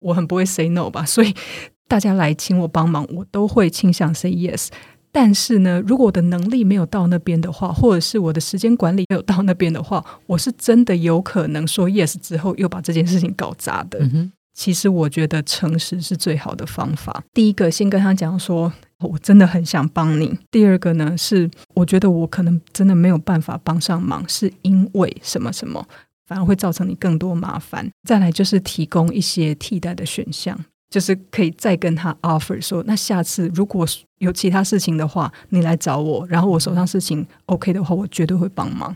我很不会 say no 吧，所以大家来请我帮忙，我都会倾向 say yes。但是呢，如果我的能力没有到那边的话，或者是我的时间管理没有到那边的话，我是真的有可能说 yes 之后又把这件事情搞砸的。其实我觉得诚实是最好的方法。第一个，先跟他讲说，我真的很想帮你。第二个呢，是我觉得我可能真的没有办法帮上忙，是因为什么什么，反而会造成你更多麻烦。再来就是提供一些替代的选项。就是可以再跟他 offer 说，那下次如果有其他事情的话，你来找我，然后我手上事情 OK 的话，我绝对会帮忙。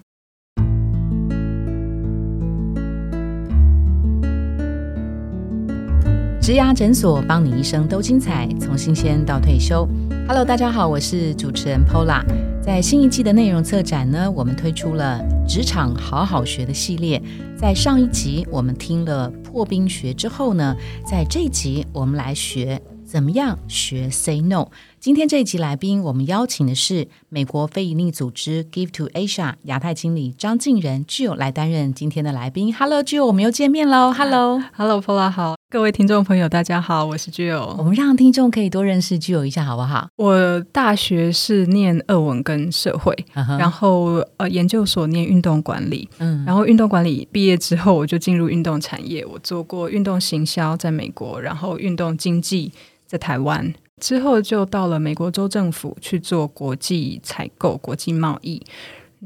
植牙诊所，帮你一生都精彩，从新鲜到退休。Hello，大家好，我是主持人 Pola。在新一季的内容策展呢，我们推出了职场好好学的系列。在上一集我们听了破冰学之后呢，在这一集我们来学怎么样学 Say No。今天这一集来宾，我们邀请的是美国非营利组织 Give to Asia 亚太经理张静仁 Jill 来担任今天的来宾。Hello，Jo，我们又见面喽。Hello，Hello，Paula，好，各位听众朋友，大家好，我是 Jill。我们让听众可以多认识 Jill 一下，好不好？我大学是念俄文跟社会，然后呃研究所念运动管理，嗯，然后运动管理毕业之后，我就进入运动产业，我做过运动行销在美国，然后运动经济在台湾。之后就到了美国州政府去做国际采购、国际贸易，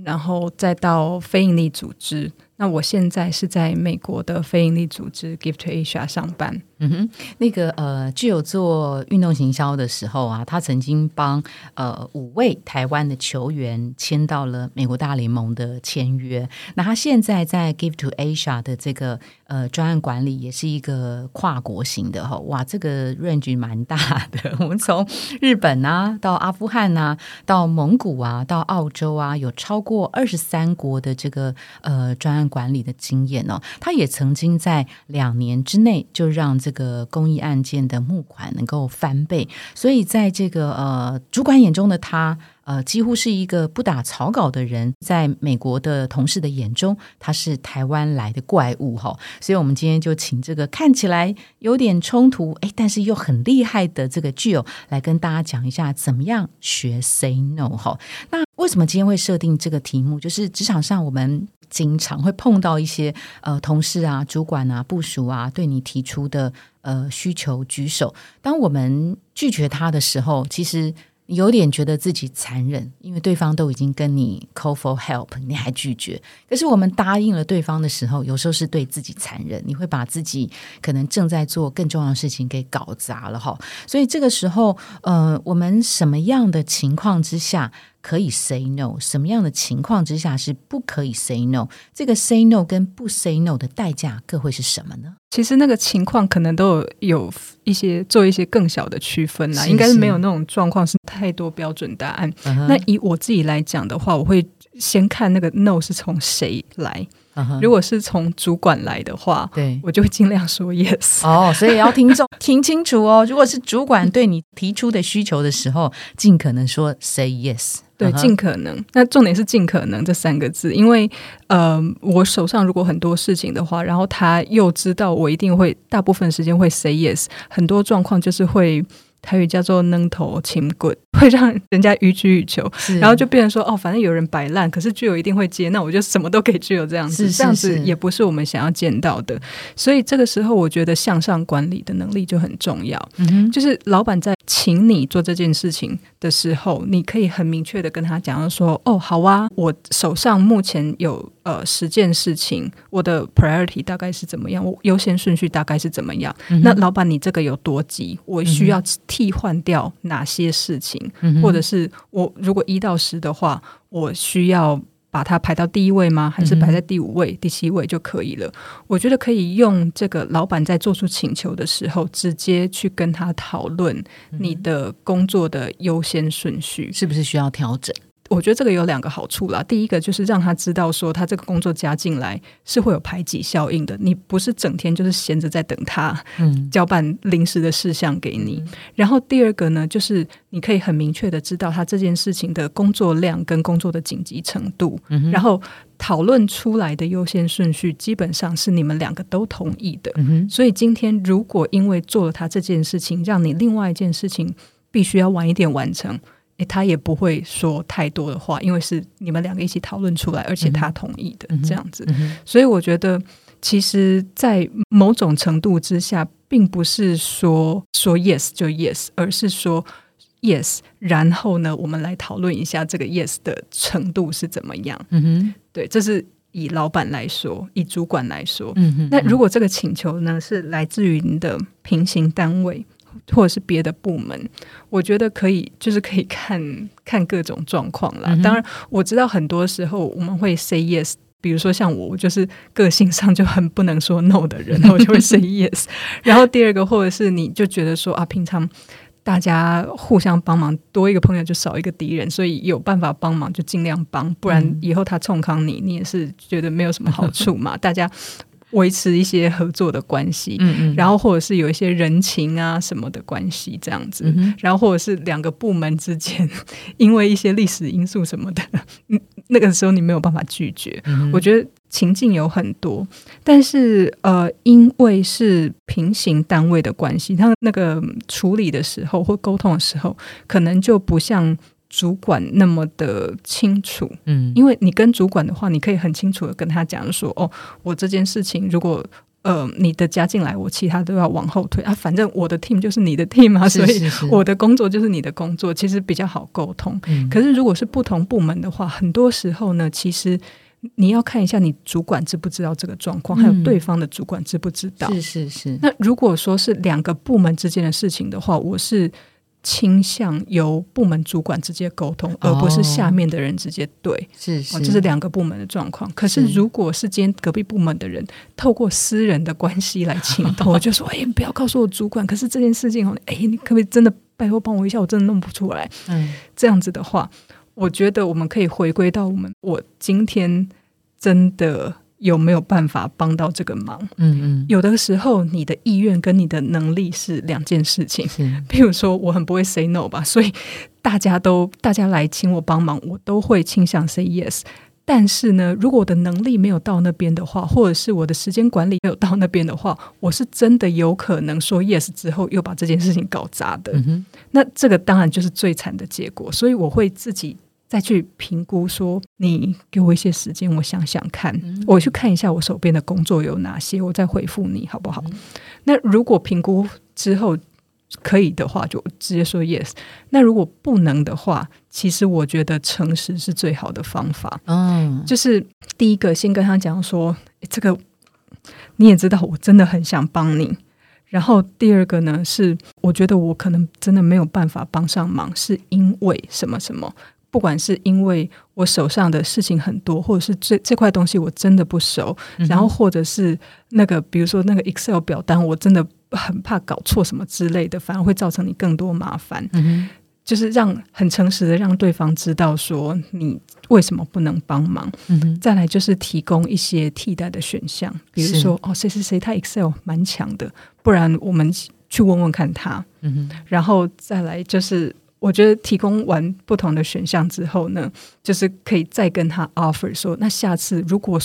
然后再到非营利组织。那我现在是在美国的非营利组织 Give to Asia 上班。嗯哼，那个呃，具有做运动行销的时候啊，他曾经帮呃五位台湾的球员签到了美国大联盟的签约。那他现在在 Give to Asia 的这个呃专案管理，也是一个跨国型的哈。哇，这个 range 蛮大的。我们从日本啊，到阿富汗啊，到蒙古啊，到澳洲啊，有超过二十三国的这个呃专案管理的经验哦。他也曾经在两年之内就让这个公益案件的募款能够翻倍，所以在这个呃主管眼中的他，呃几乎是一个不打草稿的人，在美国的同事的眼中，他是台湾来的怪物哈。所以我们今天就请这个看起来有点冲突，哎，但是又很厉害的这个巨友来跟大家讲一下，怎么样学 Say No 哈。那为什么今天会设定这个题目？就是职场上我们。经常会碰到一些呃同事啊、主管啊、部署啊对你提出的呃需求举手，当我们拒绝他的时候，其实有点觉得自己残忍，因为对方都已经跟你 call for help，你还拒绝。可是我们答应了对方的时候，有时候是对自己残忍，你会把自己可能正在做更重要的事情给搞砸了哈。所以这个时候，呃，我们什么样的情况之下？可以 say no，什么样的情况之下是不可以 say no？这个 say no 跟不 say no 的代价各会是什么呢？其实那个情况可能都有有一些做一些更小的区分啦，应该是没有那种状况是太多标准答案。那以我自己来讲的话，我会先看那个 no 是从谁来。如果是从主管来的话，对我就会尽量说 yes。哦，所以要听众听清楚哦。如果是主管对你提出的需求的时候，尽可能说 say yes。对，尽可能。那重点是尽可能这三个字，因为呃，我手上如果很多事情的话，然后他又知道我一定会大部分时间会 say yes，很多状况就是会。台语叫做“扔头请滚”，会让人家予取予求，然后就变成说：“哦，反正有人摆烂，可是具有一定会接，那我就什么都给具有这样子，这样子也不是我们想要见到的。”所以这个时候，我觉得向上管理的能力就很重要。嗯就是老板在请你做这件事情的时候，你可以很明确的跟他讲说：“哦，好啊，我手上目前有呃十件事情，我的 priority 大概是怎么样？我优先顺序大概是怎么样？那老板，你这个有多急？我需要。”替换掉哪些事情，或者是我如果一到十的话，我需要把它排到第一位吗？还是排在第五位、第七位就可以了？我觉得可以用这个老板在做出请求的时候，直接去跟他讨论你的工作的优先顺序是不是需要调整。我觉得这个有两个好处啦。第一个就是让他知道说，他这个工作加进来是会有排挤效应的。你不是整天就是闲着在等他，嗯，交办临时的事项给你。然后第二个呢，就是你可以很明确的知道他这件事情的工作量跟工作的紧急程度，然后讨论出来的优先顺序基本上是你们两个都同意的。所以今天如果因为做了他这件事情，让你另外一件事情必须要晚一点完成。诶，他也不会说太多的话，因为是你们两个一起讨论出来，而且他同意的这样子。所以我觉得，其实，在某种程度之下，并不是说说 yes 就 yes，而是说 yes，然后呢，我们来讨论一下这个 yes 的程度是怎么样。嗯哼，对，这是以老板来说，以主管来说。嗯哼，那如果这个请求呢是来自于你的平行单位。或者是别的部门，我觉得可以，就是可以看看各种状况啦。当然，我知道很多时候我们会 say yes，比如说像我，我就是个性上就很不能说 no 的人，我就会 say yes。然后第二个，或者是你就觉得说啊，平常大家互相帮忙，多一个朋友就少一个敌人，所以有办法帮忙就尽量帮，不然以后他冲康你，你也是觉得没有什么好处嘛。大家。维持一些合作的关系，嗯嗯，然后或者是有一些人情啊什么的关系这样子，然后或者是两个部门之间因为一些历史因素什么的，嗯，那个时候你没有办法拒绝。我觉得情境有很多，但是呃，因为是平行单位的关系，他那个处理的时候或沟通的时候，可能就不像。主管那么的清楚，嗯，因为你跟主管的话，你可以很清楚的跟他讲说，哦，我这件事情如果呃你的加进来，我其他都要往后推啊，反正我的 team 就是你的 team 啊，所以我的工作就是你的工作，其实比较好沟通。可是如果是不同部门的话，很多时候呢，其实你要看一下你主管知不知道这个状况，还有对方的主管知不知道。是是是。那如果说是两个部门之间的事情的话，我是。倾向由部门主管直接沟通，而不是下面的人直接对，是是，这是两个部门的状况。可是如果是今天隔壁部门的人透过私人的关系来请 托，我就说：“哎，不要告诉我主管。”可是这件事情哦，哎，你可不可以真的拜托帮我一下？我真的弄不出来。嗯，这样子的话，我觉得我们可以回归到我们，我今天真的。有没有办法帮到这个忙？嗯嗯，有的时候你的意愿跟你的能力是两件事情。比如说，我很不会 say no 吧，所以大家都大家来请我帮忙，我都会倾向 say yes。但是呢，如果我的能力没有到那边的话，或者是我的时间管理没有到那边的话，我是真的有可能说 yes 之后又把这件事情搞砸的。那这个当然就是最惨的结果。所以我会自己。再去评估，说你给我一些时间，我想想看，我去看一下我手边的工作有哪些，我再回复你好不好？那如果评估之后可以的话，就直接说 yes。那如果不能的话，其实我觉得诚实是最好的方法。嗯，就是第一个先跟他讲说，这个你也知道，我真的很想帮你。然后第二个呢，是我觉得我可能真的没有办法帮上忙，是因为什么什么。不管是因为我手上的事情很多，或者是这这块东西我真的不熟，然后或者是那个，比如说那个 Excel 表单，我真的很怕搞错什么之类的，反而会造成你更多麻烦。嗯就是让很诚实的让对方知道说你为什么不能帮忙。嗯再来就是提供一些替代的选项，比如说哦，谁谁谁他 Excel 蛮强的，不然我们去问问看他。嗯然后再来就是。我觉得提供完不同的选项之后呢，就是可以再跟他 offer 说，那下次如果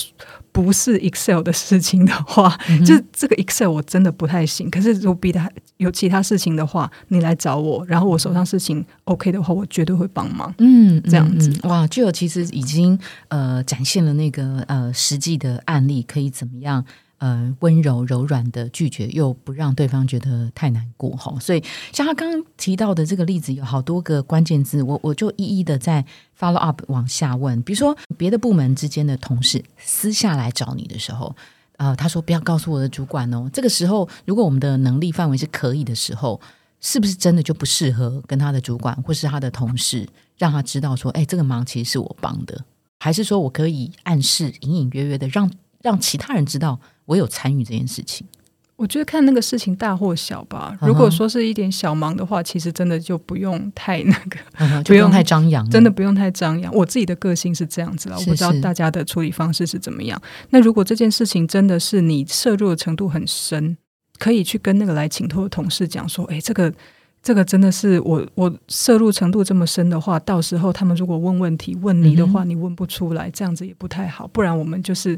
不是 Excel 的事情的话，就这个 Excel 我真的不太行。可是如果比他有其他事情的话，你来找我，然后我手上事情 OK 的话，我绝对会帮忙。嗯，这样子哇，就有其实已经呃展现了那个呃实际的案例，可以怎么样？呃，温柔柔软的拒绝，又不让对方觉得太难过哈。所以，像他刚刚提到的这个例子，有好多个关键字，我我就一一的在 follow up 往下问。比如说，别的部门之间的同事私下来找你的时候，呃，他说不要告诉我的主管哦。这个时候，如果我们的能力范围是可以的时候，是不是真的就不适合跟他的主管或是他的同事让他知道说，哎，这个忙其实是我帮的，还是说我可以暗示隐隐约约的让让其他人知道？我有参与这件事情，我我觉得看那个事情大或小吧。如果说是一点小忙的话，其实真的就不用太那个，不用太张扬，真的不用太张扬。我自己的个性是这样子了，我不知道大家的处理方式是怎么样。那如果这件事情真的是你摄入的程度很深，可以去跟那个来请托的同事讲说：“哎，这个这个真的是我我摄入程度这么深的话，到时候他们如果问问题问你的话，你问不出来，这样子也不太好。不然我们就是。”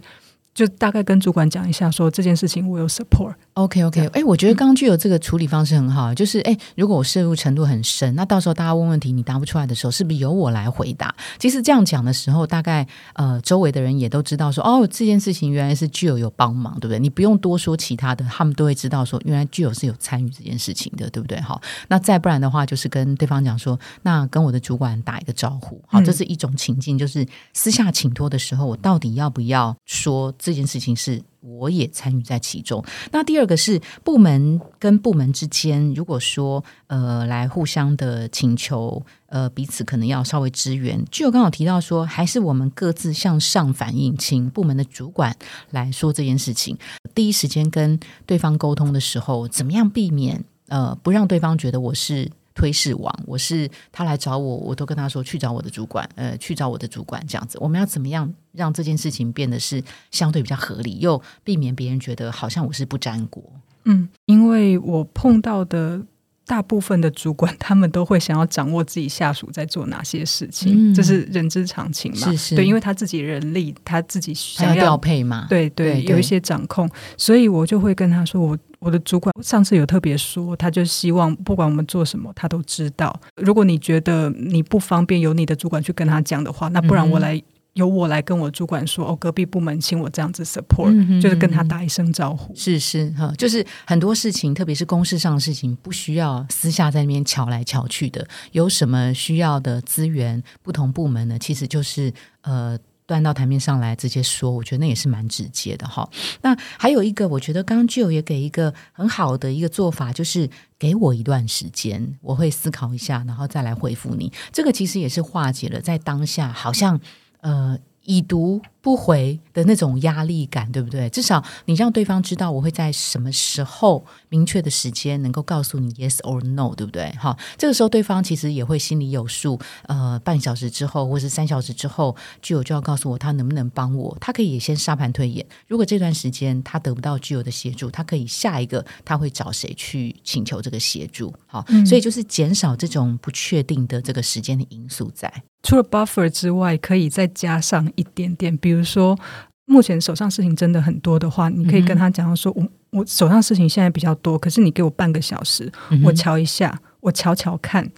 就大概跟主管讲一下，说这件事情我有 support。OK OK，哎，我觉得刚刚具有这个处理方式很好，就是哎，如果我摄入程度很深，那到时候大家问问题你答不出来的时候，是不是由我来回答？其实这样讲的时候，大概呃周围的人也都知道说，哦，这件事情原来是具有有帮忙，对不对？你不用多说其他的，他们都会知道说，原来具有是有参与这件事情的，对不对？好，那再不然的话，就是跟对方讲说，那跟我的主管打一个招呼，好，这是一种情境，就是私下请托的时候，我到底要不要说这件事情是？我也参与在其中。那第二个是部门跟部门之间，如果说呃来互相的请求，呃彼此可能要稍微支援。就刚好提到说，还是我们各自向上反映，请部门的主管来说这件事情。第一时间跟对方沟通的时候，怎么样避免呃不让对方觉得我是。推事王，我是他来找我，我都跟他说去找我的主管，呃，去找我的主管这样子。我们要怎么样让这件事情变得是相对比较合理，又避免别人觉得好像我是不沾锅？嗯，因为我碰到的大部分的主管，他们都会想要掌握自己下属在做哪些事情，这是人之常情嘛？是是，对，因为他自己人力，他自己想要调配嘛？对对，有一些掌控，所以我就会跟他说我。我的主管上次有特别说，他就希望不管我们做什么，他都知道。如果你觉得你不方便由你的主管去跟他讲的话，那不然我来由我来跟我主管说哦，隔壁部门请我这样子 support，就是跟他打一声招呼。是是哈，就是很多事情，特别是公事上的事情，不需要私下在那边瞧来瞧去的。有什么需要的资源，不同部门呢，其实就是呃。端到台面上来直接说，我觉得那也是蛮直接的哈。那还有一个，我觉得刚刚 Jo 也给一个很好的一个做法，就是给我一段时间，我会思考一下，然后再来回复你。这个其实也是化解了在当下好像呃已读。不回的那种压力感，对不对？至少你让对方知道我会在什么时候明确的时间能够告诉你 yes or no，对不对？好，这个时候对方其实也会心里有数。呃，半小时之后或是三小时之后，具有就要告诉我他能不能帮我。他可以也先沙盘推演，如果这段时间他得不到具有的协助，他可以下一个他会找谁去请求这个协助。好，所以就是减少这种不确定的这个时间的因素在。除了 buffer 之外，可以再加上一点点，比如说，目前手上事情真的很多的话，你可以跟他讲说，我我手上事情现在比较多，可是你给我半个小时，我瞧一下，我瞧瞧看，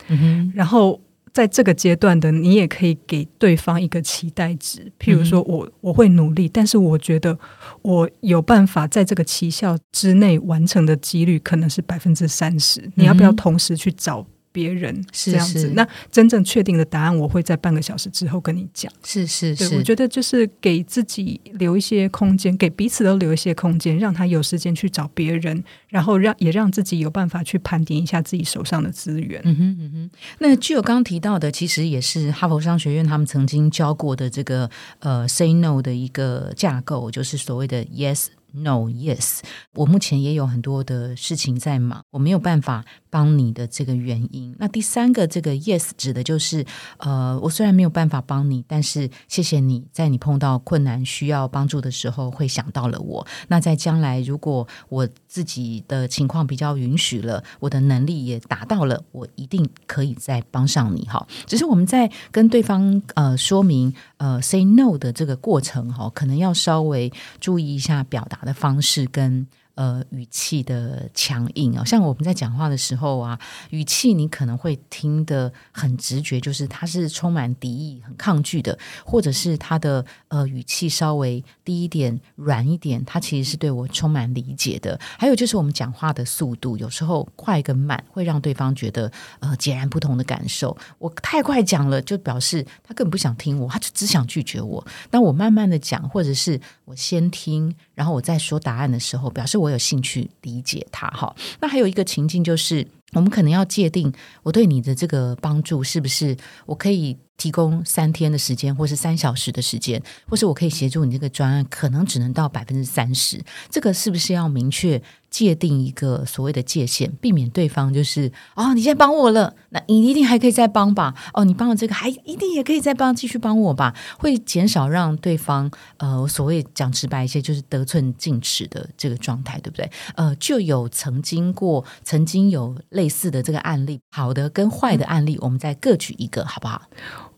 然后在这个阶段的，你也可以给对方一个期待值，譬如说我我会努力，但是我觉得我有办法在这个期效之内完成的几率可能是百分之三十，你要不要同时去找？别人是这样子，那真正确定的答案，我会在半个小时之后跟你讲。是是是，我觉得就是给自己留一些空间，给彼此都留一些空间，让他有时间去找别人，然后让也让自己有办法去盘点一下自己手上的资源。嗯哼嗯哼。那具有刚刚提到的，其实也是哈佛商学院他们曾经教过的这个呃 “say no” 的一个架构，就是所谓的 “yes”。No, yes，我目前也有很多的事情在忙，我没有办法帮你的这个原因。那第三个，这个 yes 指的就是，呃，我虽然没有办法帮你，但是谢谢你在你碰到困难需要帮助的时候会想到了我。那在将来如果我自己的情况比较允许了，我的能力也达到了，我一定可以再帮上你。哈，只是我们在跟对方呃说明呃 say no 的这个过程哈，可能要稍微注意一下表达。的方式跟。呃，语气的强硬啊，像我们在讲话的时候啊，语气你可能会听得很直觉，就是他是充满敌意、很抗拒的，或者是他的呃语气稍微低一点、软一点，他其实是对我充满理解的。还有就是我们讲话的速度，有时候快跟慢会让对方觉得呃截然不同的感受。我太快讲了，就表示他根本不想听我，他就只想拒绝我。当我慢慢的讲，或者是我先听，然后我再说答案的时候，表示我。有兴趣理解它哈，那还有一个情境就是，我们可能要界定我对你的这个帮助是不是我可以提供三天的时间，或是三小时的时间，或是我可以协助你这个专案，可能只能到百分之三十。这个是不是要明确界定一个所谓的界限，避免对方就是哦，你现在帮我了，那你一定还可以再帮吧？哦，你帮了这个，还一定也可以再帮，继续帮我吧？会减少让对方呃，所谓讲直白一些，就是得寸进尺的这个状态，对不对？呃，就有曾经过，曾经有类似的这个案例，好的跟坏的案例，我们再各举一个，好不好？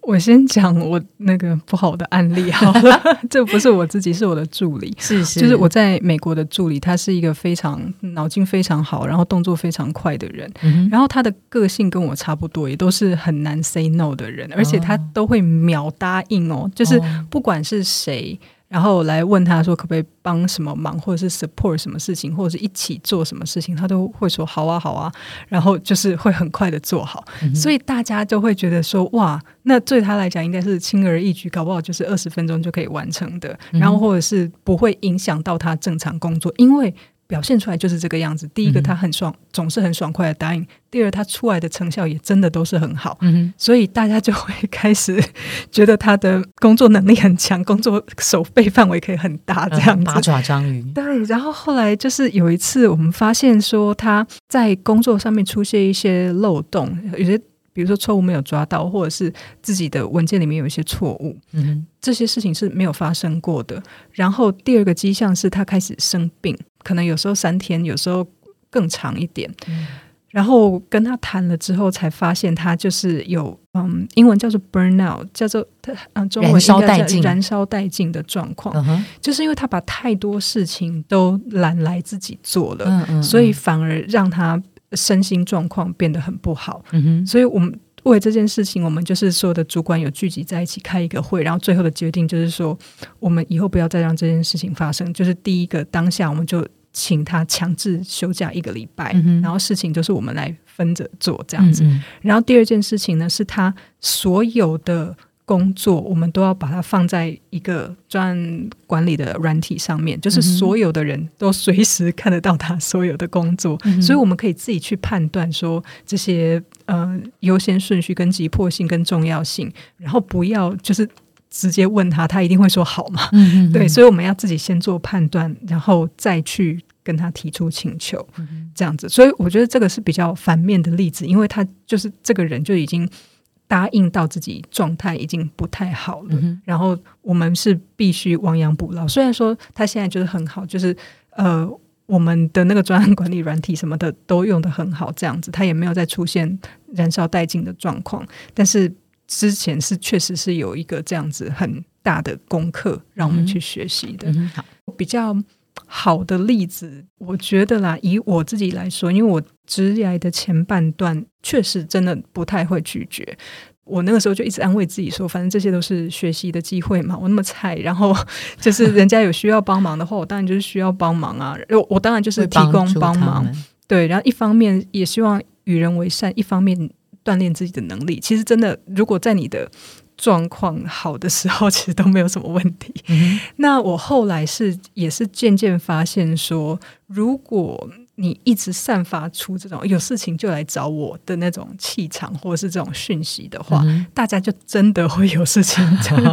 我先讲我那个不好的案例好了，这不是我自己，是我的助理，是是，就是我在美国的助理，他是一个非常脑筋非常好，然后动作非常快的人，然后他的个性跟我差不多，也都是很难 say no 的人，而且他都会秒答应哦，就是不管是谁。然后来问他说可不可以帮什么忙，或者是 support 什么事情，或者是一起做什么事情，他都会说好啊好啊，然后就是会很快的做好，所以大家就会觉得说哇，那对他来讲应该是轻而易举，搞不好就是二十分钟就可以完成的，然后或者是不会影响到他正常工作，因为。表现出来就是这个样子。第一个，他很爽，总是很爽快的答应；第二，他出来的成效也真的都是很好。嗯所以大家就会开始觉得他的工作能力很强，工作手背范围可以很大，这样子。八爪章鱼。对。然后后来就是有一次，我们发现说他在工作上面出现一些漏洞，有些。比如说错误没有抓到，或者是自己的文件里面有一些错误，嗯，这些事情是没有发生过的。然后第二个迹象是他开始生病，可能有时候三天，有时候更长一点。然后跟他谈了之后，才发现他就是有嗯，英文叫做 burnout，叫做他嗯，中文燃烧殆尽、燃烧殆尽的状况，就是因为他把太多事情都揽来自己做了，所以反而让他。身心状况变得很不好，所以我们为这件事情，我们就是所有的主管有聚集在一起开一个会，然后最后的决定就是说，我们以后不要再让这件事情发生。就是第一个当下，我们就请他强制休假一个礼拜，然后事情就是我们来分着做这样子。然后第二件事情呢，是他所有的。工作我们都要把它放在一个专管理的软体上面，就是所有的人都随时看得到他所有的工作，所以我们可以自己去判断说这些呃优先顺序跟急迫性跟重要性，然后不要就是直接问他，他一定会说好嘛？对，所以我们要自己先做判断，然后再去跟他提出请求，这样子。所以我觉得这个是比较反面的例子，因为他就是这个人就已经。答应到自己状态已经不太好了，然后我们是必须亡羊补牢。虽然说他现在就是很好，就是呃，我们的那个专案管理软体什么的都用的很好，这样子他也没有再出现燃烧殆尽的状况。但是之前是确实是有一个这样子很大的功课让我们去学习的。好，比较。好的例子，我觉得啦，以我自己来说，因为我职业的前半段确实真的不太会拒绝。我那个时候就一直安慰自己说，反正这些都是学习的机会嘛。我那么菜，然后 就是人家有需要帮忙的话，我当然就是需要帮忙啊。我我当然就是提供帮忙，对。然后一方面也希望与人为善，一方面锻炼自己的能力。其实真的，如果在你的状况好的时候，其实都没有什么问题。那我后来是也是渐渐发现说，如果你一直散发出这种有事情就来找我的那种气场，或者是这种讯息的话，大家就真的会有事情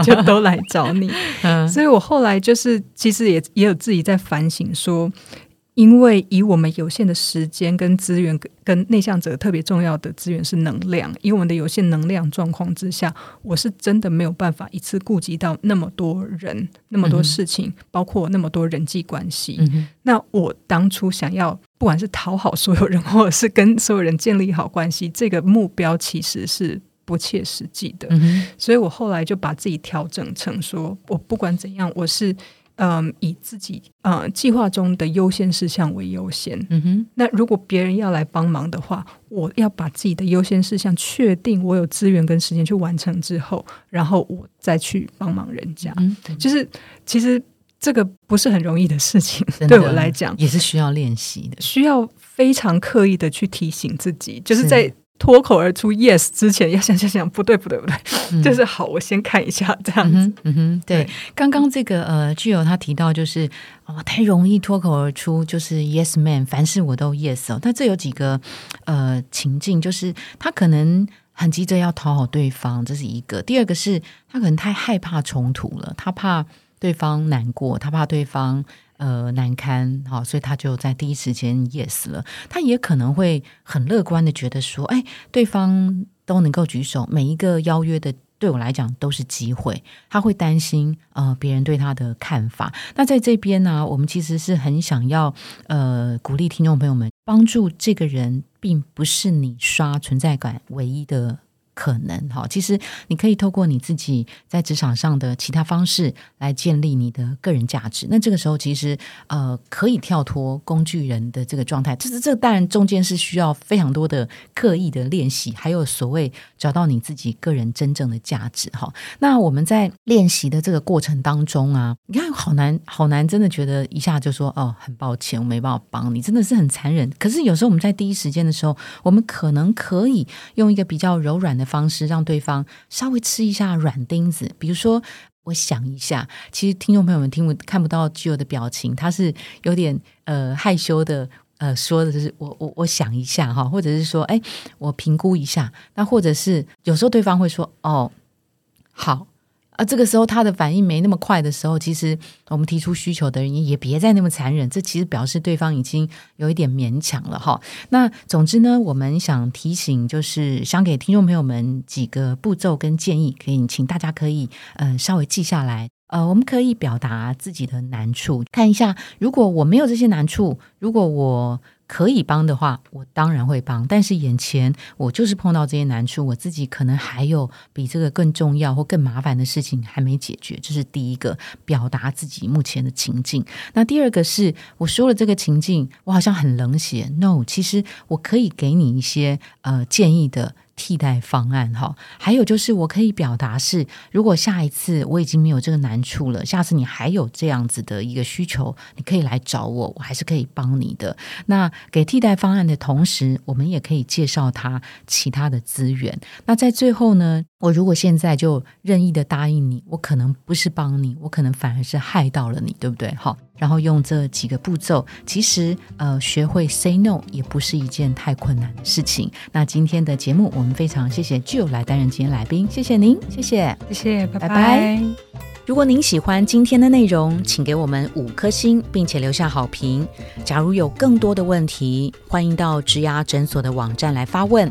就都来找你。所以我后来就是其实也也有自己在反省说。因为以我们有限的时间跟资源，跟内向者特别重要的资源是能量。以我们的有限能量状况之下，我是真的没有办法一次顾及到那么多人、那么多事情，包括那么多人际关系。那我当初想要，不管是讨好所有人，或者是跟所有人建立好关系，这个目标其实是不切实际的。所以我后来就把自己调整成说，我不管怎样，我是。嗯，以自己呃计划中的优先事项为优先。嗯哼，那如果别人要来帮忙的话，我要把自己的优先事项确定，我有资源跟时间去完成之后，然后我再去帮忙人家。嗯，就是其实这个不是很容易的事情，对我来讲也是需要练习的，需要非常刻意的去提醒自己，就是在。脱口而出 yes 之前 要想想想不对不对不对，就是好，我先看一下这样子。嗯哼，对，刚刚这个呃，具有他提到就是哦，太容易脱口而出，就是 yes man，凡事我都 yes 哦。但这有几个呃情境，就是他可能很急着要讨好对方，这是一个；第二个是他可能太害怕冲突了，他怕对方难过，他怕对方呃难堪，好，所以他就在第一时间 yes 了。他也可能会很乐观的觉得说，哎，对方都能够举手，每一个邀约的。对我来讲都是机会，他会担心呃别人对他的看法。那在这边呢，我们其实是很想要呃鼓励听众朋友们，帮助这个人，并不是你刷存在感唯一的。可能哈，其实你可以透过你自己在职场上的其他方式来建立你的个人价值。那这个时候其实呃可以跳脱工具人的这个状态。这是这当然中间是需要非常多的刻意的练习，还有所谓找到你自己个人真正的价值哈。那我们在练习的这个过程当中啊，你看好难好难，真的觉得一下就说哦很抱歉，我没办法帮你，真的是很残忍。可是有时候我们在第一时间的时候，我们可能可以用一个比较柔软的。方式让对方稍微吃一下软钉子，比如说，我想一下，其实听众朋友们听不看不到具有的表情，他是有点呃害羞的，呃说的就是我我我想一下哈，或者是说，哎，我评估一下，那或者是有时候对方会说，哦，好。啊，这个时候他的反应没那么快的时候，其实我们提出需求的人也别再那么残忍，这其实表示对方已经有一点勉强了哈。那总之呢，我们想提醒，就是想给听众朋友们几个步骤跟建议，可以请大家可以嗯稍微记下来。呃，我们可以表达自己的难处，看一下，如果我没有这些难处，如果我。可以帮的话，我当然会帮。但是眼前我就是碰到这些难处，我自己可能还有比这个更重要或更麻烦的事情还没解决。这是第一个，表达自己目前的情境。那第二个是，我说了这个情境，我好像很冷血。No，其实我可以给你一些呃建议的。替代方案哈，还有就是我可以表达是，如果下一次我已经没有这个难处了，下次你还有这样子的一个需求，你可以来找我，我还是可以帮你的。那给替代方案的同时，我们也可以介绍他其他的资源。那在最后呢？我如果现在就任意的答应你，我可能不是帮你，我可能反而是害到了你，对不对？好，然后用这几个步骤，其实呃，学会 say no 也不是一件太困难的事情。那今天的节目，我们非常谢谢 Jill 来担任今天来宾，谢谢您，谢谢，谢谢，拜拜。如果您喜欢今天的内容，请给我们五颗星，并且留下好评。假如有更多的问题，欢迎到植牙诊所的网站来发问。